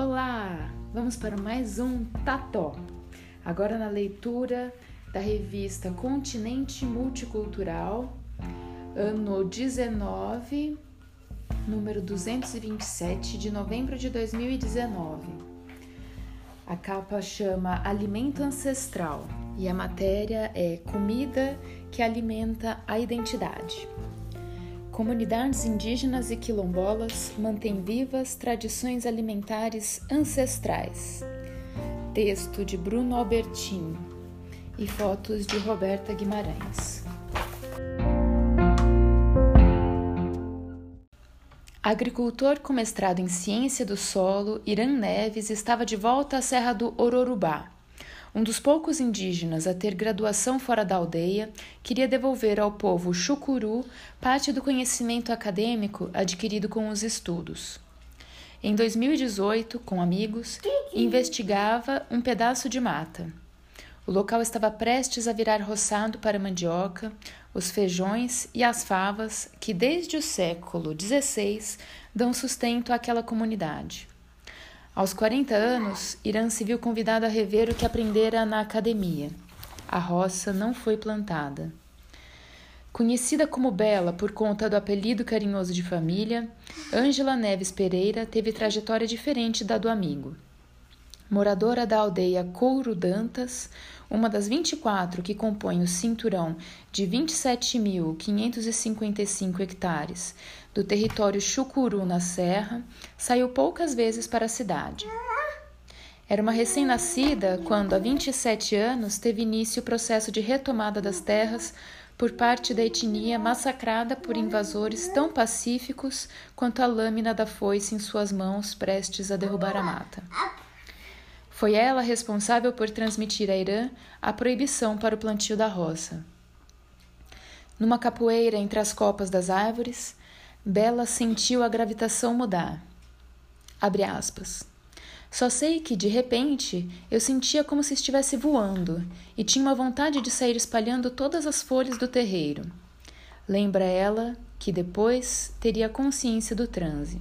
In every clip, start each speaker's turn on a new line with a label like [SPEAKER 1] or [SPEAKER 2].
[SPEAKER 1] Olá! Vamos para mais um Tató. Agora na leitura da revista Continente Multicultural, ano 19, número 227 de novembro de 2019. A capa chama Alimento Ancestral e a matéria é Comida que alimenta a identidade. Comunidades indígenas e quilombolas mantêm vivas tradições alimentares ancestrais. Texto de Bruno Albertin e fotos de Roberta Guimarães. Agricultor com mestrado em ciência do solo, Irã Neves estava de volta à Serra do Ororubá, um dos poucos indígenas a ter graduação fora da aldeia, queria devolver ao povo chucuru parte do conhecimento acadêmico adquirido com os estudos. Em 2018, com amigos, investigava um pedaço de mata. O local estava prestes a virar roçado para mandioca, os feijões e as favas que, desde o século XVI, dão sustento àquela comunidade. Aos 40 anos, Irã se viu convidado a rever o que aprendera na academia. A roça não foi plantada. Conhecida como Bela por conta do apelido carinhoso de família, Ângela Neves Pereira teve trajetória diferente da do amigo. Moradora da aldeia Couro Dantas, uma das 24 que compõem o cinturão de 27.555 hectares do território Chucuru na Serra, saiu poucas vezes para a cidade. Era uma recém-nascida quando, há 27 anos, teve início o processo de retomada das terras por parte da etnia massacrada por invasores tão pacíficos quanto a lâmina da foice em suas mãos prestes a derrubar a mata. Foi ela responsável por transmitir a Irã a proibição para o plantio da roça. Numa capoeira entre as copas das árvores, Bela sentiu a gravitação mudar. Abre aspas. Só sei que, de repente, eu sentia como se estivesse voando e tinha uma vontade de sair espalhando todas as folhas do terreiro. Lembra ela que depois teria consciência do transe.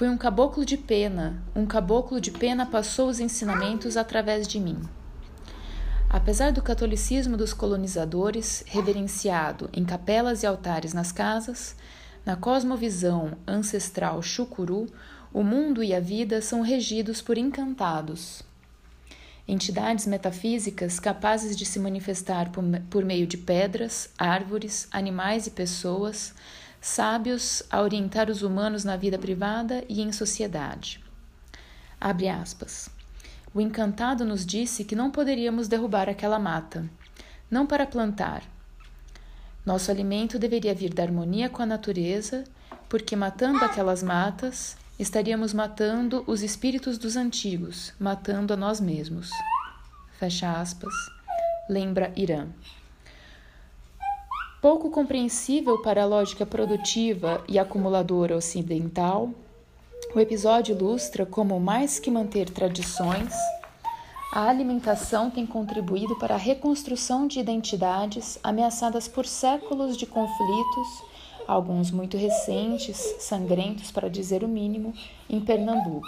[SPEAKER 1] Fui um caboclo de pena, um caboclo de pena passou os ensinamentos através de mim. Apesar do catolicismo dos colonizadores, reverenciado em capelas e altares nas casas, na cosmovisão ancestral chucuru, o mundo e a vida são regidos por encantados. Entidades metafísicas capazes de se manifestar por, por meio de pedras, árvores, animais e pessoas, sábios a orientar os humanos na vida privada e em sociedade. Abre aspas. O encantado nos disse que não poderíamos derrubar aquela mata, não para plantar. Nosso alimento deveria vir da harmonia com a natureza, porque matando aquelas matas, estaríamos matando os espíritos dos antigos, matando a nós mesmos. Fecha aspas. Lembra Irã. Pouco compreensível para a lógica produtiva e acumuladora ocidental, o episódio ilustra como, mais que manter tradições, a alimentação tem contribuído para a reconstrução de identidades ameaçadas por séculos de conflitos, alguns muito recentes, sangrentos para dizer o mínimo, em Pernambuco.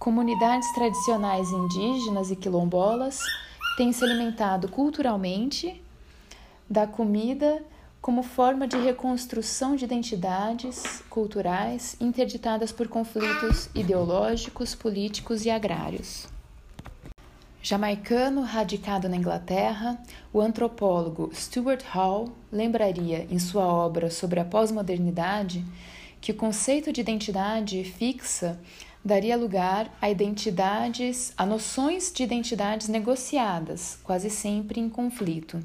[SPEAKER 1] Comunidades tradicionais indígenas e quilombolas têm se alimentado culturalmente da comida como forma de reconstrução de identidades culturais interditadas por conflitos ideológicos, políticos e agrários. Jamaicano radicado na Inglaterra, o antropólogo Stuart Hall lembraria em sua obra sobre a pós-modernidade que o conceito de identidade fixa daria lugar a identidades, a noções de identidades negociadas, quase sempre em conflito.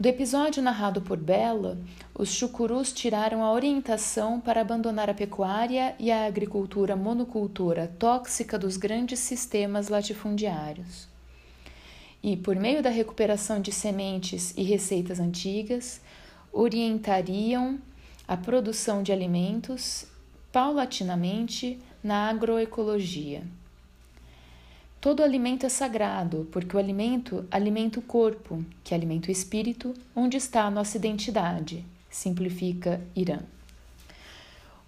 [SPEAKER 1] Do episódio narrado por Bella, os chucurus tiraram a orientação para abandonar a pecuária e a agricultura monocultura tóxica dos grandes sistemas latifundiários. E, por meio da recuperação de sementes e receitas antigas, orientariam a produção de alimentos paulatinamente na agroecologia. Todo alimento é sagrado, porque o alimento alimenta o corpo, que alimenta o espírito, onde está a nossa identidade, simplifica Irã.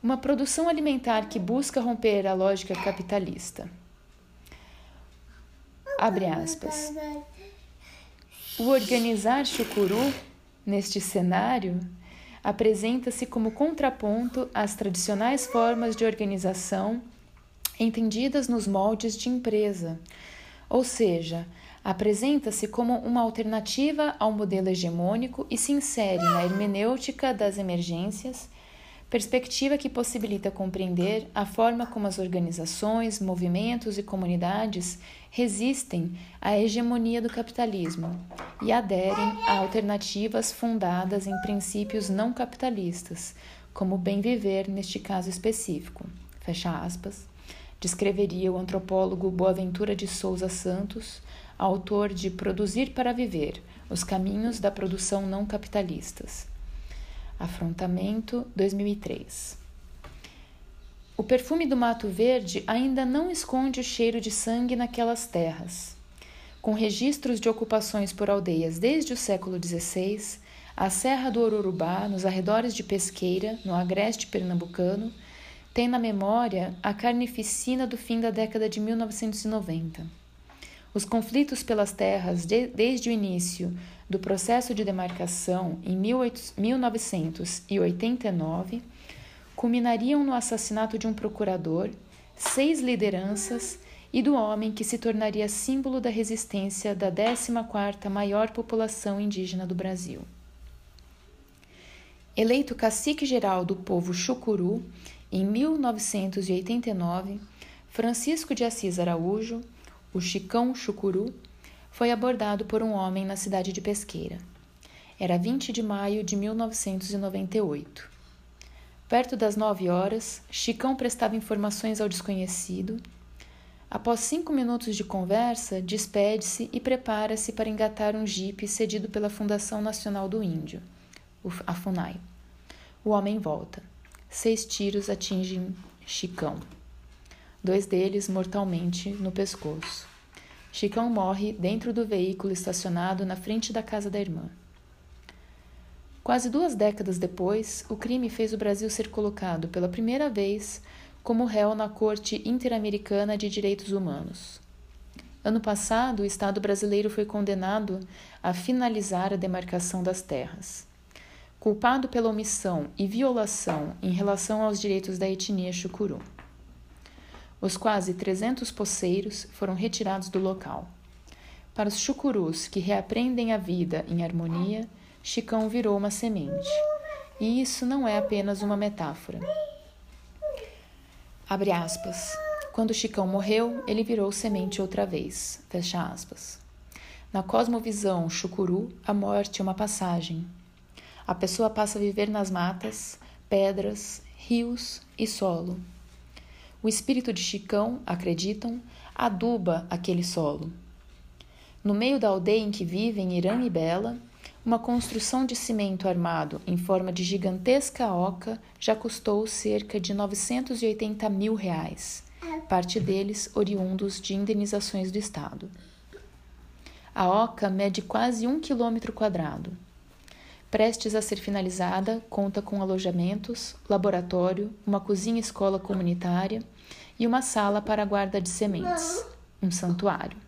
[SPEAKER 1] Uma produção alimentar que busca romper a lógica capitalista. Abre aspas. O organizar chucuru, neste cenário, apresenta-se como contraponto às tradicionais formas de organização entendidas nos moldes de empresa, ou seja, apresenta-se como uma alternativa ao modelo hegemônico e se insere na hermenêutica das emergências, perspectiva que possibilita compreender a forma como as organizações, movimentos e comunidades resistem à hegemonia do capitalismo e aderem a alternativas fundadas em princípios não capitalistas, como o bem viver neste caso específico. Fecha aspas. Descreveria o antropólogo Boaventura de Souza Santos, autor de Produzir para Viver: Os Caminhos da Produção Não Capitalistas. Afrontamento 2003. O perfume do mato verde ainda não esconde o cheiro de sangue naquelas terras. Com registros de ocupações por aldeias desde o século XVI, a Serra do Ororubá, nos arredores de Pesqueira, no agreste pernambucano, tem na memória a carnificina do fim da década de 1990. Os conflitos pelas terras de, desde o início do processo de demarcação em 1989 culminariam no assassinato de um procurador, seis lideranças e do homem que se tornaria símbolo da resistência da 14ª maior população indígena do Brasil. Eleito cacique-geral do povo Chucuru em 1989, Francisco de Assis Araújo, o Chicão Chucuru, foi abordado por um homem na cidade de Pesqueira. Era 20 de maio de 1998. Perto das nove horas, Chicão prestava informações ao desconhecido. Após cinco minutos de conversa, despede-se e prepara-se para engatar um jipe cedido pela Fundação Nacional do Índio, a FUNAI. O homem volta. Seis tiros atingem Chicão, dois deles mortalmente no pescoço. Chicão morre dentro do veículo estacionado na frente da casa da irmã. Quase duas décadas depois, o crime fez o Brasil ser colocado pela primeira vez como réu na Corte Interamericana de Direitos Humanos. Ano passado, o Estado brasileiro foi condenado a finalizar a demarcação das terras. Culpado pela omissão e violação em relação aos direitos da etnia chucuru. Os quase 300 poceiros foram retirados do local. Para os chucurus que reaprendem a vida em harmonia, Chicão virou uma semente. E isso não é apenas uma metáfora. Abre aspas. Quando Chicão morreu, ele virou semente outra vez. Fecha aspas. Na cosmovisão chucuru, a morte é uma passagem. A pessoa passa a viver nas matas, pedras, rios e solo. O espírito de Chicão, acreditam, aduba aquele solo. No meio da aldeia em que vivem Irã e Bela, uma construção de cimento armado em forma de gigantesca oca já custou cerca de 980 mil reais, parte deles oriundos de indenizações do Estado. A oca mede quase um quilômetro quadrado. Prestes a ser finalizada, conta com alojamentos, laboratório, uma cozinha-escola comunitária e uma sala para a guarda de sementes, um santuário.